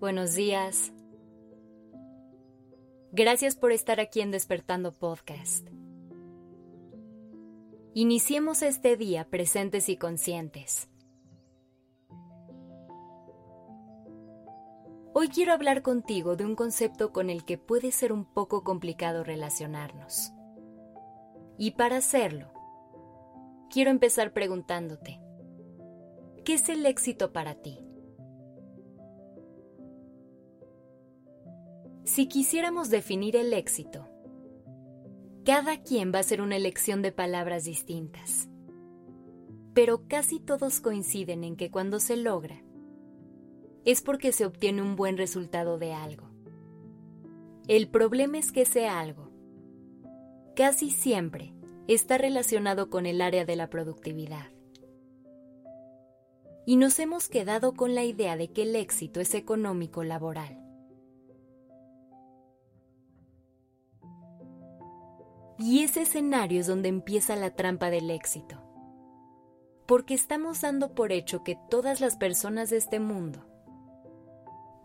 buenos días. Gracias por estar aquí en Despertando Podcast. Iniciemos este día presentes y conscientes. Hoy quiero hablar contigo de un concepto con el que puede ser un poco complicado relacionarnos. Y para hacerlo, quiero empezar preguntándote, ¿qué es el éxito para ti? Si quisiéramos definir el éxito, cada quien va a hacer una elección de palabras distintas. Pero casi todos coinciden en que cuando se logra, es porque se obtiene un buen resultado de algo. El problema es que ese algo casi siempre está relacionado con el área de la productividad. Y nos hemos quedado con la idea de que el éxito es económico laboral. Y ese escenario es donde empieza la trampa del éxito. Porque estamos dando por hecho que todas las personas de este mundo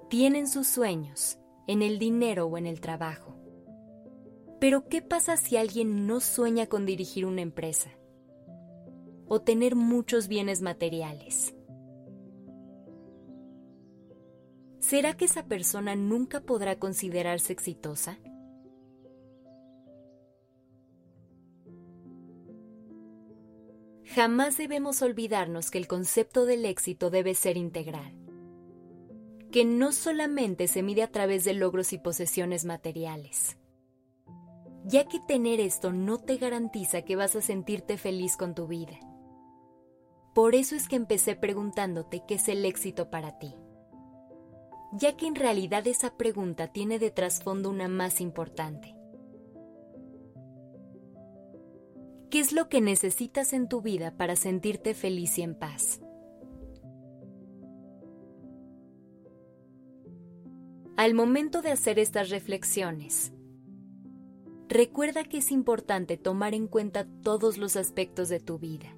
tienen sus sueños en el dinero o en el trabajo. Pero ¿qué pasa si alguien no sueña con dirigir una empresa? O tener muchos bienes materiales. ¿Será que esa persona nunca podrá considerarse exitosa? Jamás debemos olvidarnos que el concepto del éxito debe ser integral, que no solamente se mide a través de logros y posesiones materiales, ya que tener esto no te garantiza que vas a sentirte feliz con tu vida. Por eso es que empecé preguntándote qué es el éxito para ti, ya que en realidad esa pregunta tiene de trasfondo una más importante ¿Qué es lo que necesitas en tu vida para sentirte feliz y en paz? Al momento de hacer estas reflexiones, recuerda que es importante tomar en cuenta todos los aspectos de tu vida.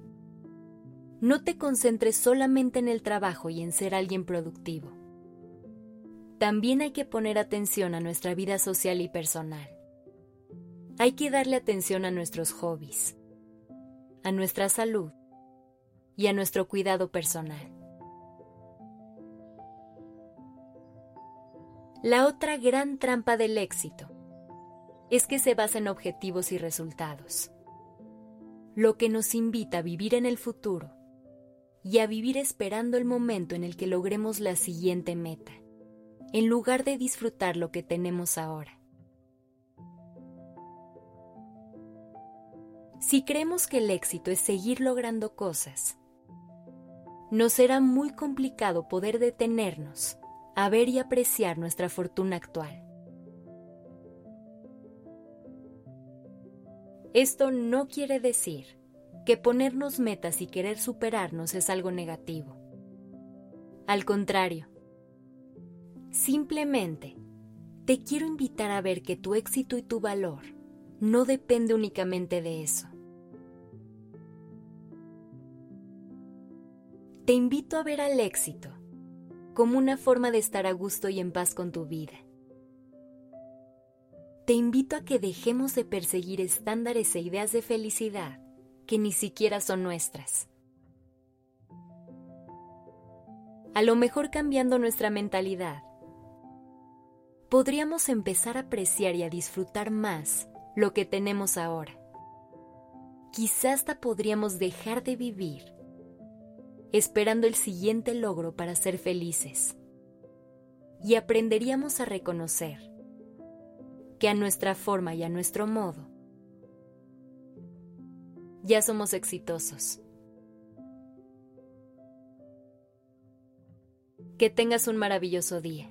No te concentres solamente en el trabajo y en ser alguien productivo. También hay que poner atención a nuestra vida social y personal. Hay que darle atención a nuestros hobbies, a nuestra salud y a nuestro cuidado personal. La otra gran trampa del éxito es que se basa en objetivos y resultados, lo que nos invita a vivir en el futuro y a vivir esperando el momento en el que logremos la siguiente meta, en lugar de disfrutar lo que tenemos ahora. Si creemos que el éxito es seguir logrando cosas, nos será muy complicado poder detenernos a ver y apreciar nuestra fortuna actual. Esto no quiere decir que ponernos metas y querer superarnos es algo negativo. Al contrario, simplemente te quiero invitar a ver que tu éxito y tu valor no depende únicamente de eso. te invito a ver al éxito como una forma de estar a gusto y en paz con tu vida. Te invito a que dejemos de perseguir estándares e ideas de felicidad que ni siquiera son nuestras. A lo mejor cambiando nuestra mentalidad, podríamos empezar a apreciar y a disfrutar más lo que tenemos ahora. Quizás hasta podríamos dejar de vivir esperando el siguiente logro para ser felices. Y aprenderíamos a reconocer que a nuestra forma y a nuestro modo ya somos exitosos. Que tengas un maravilloso día.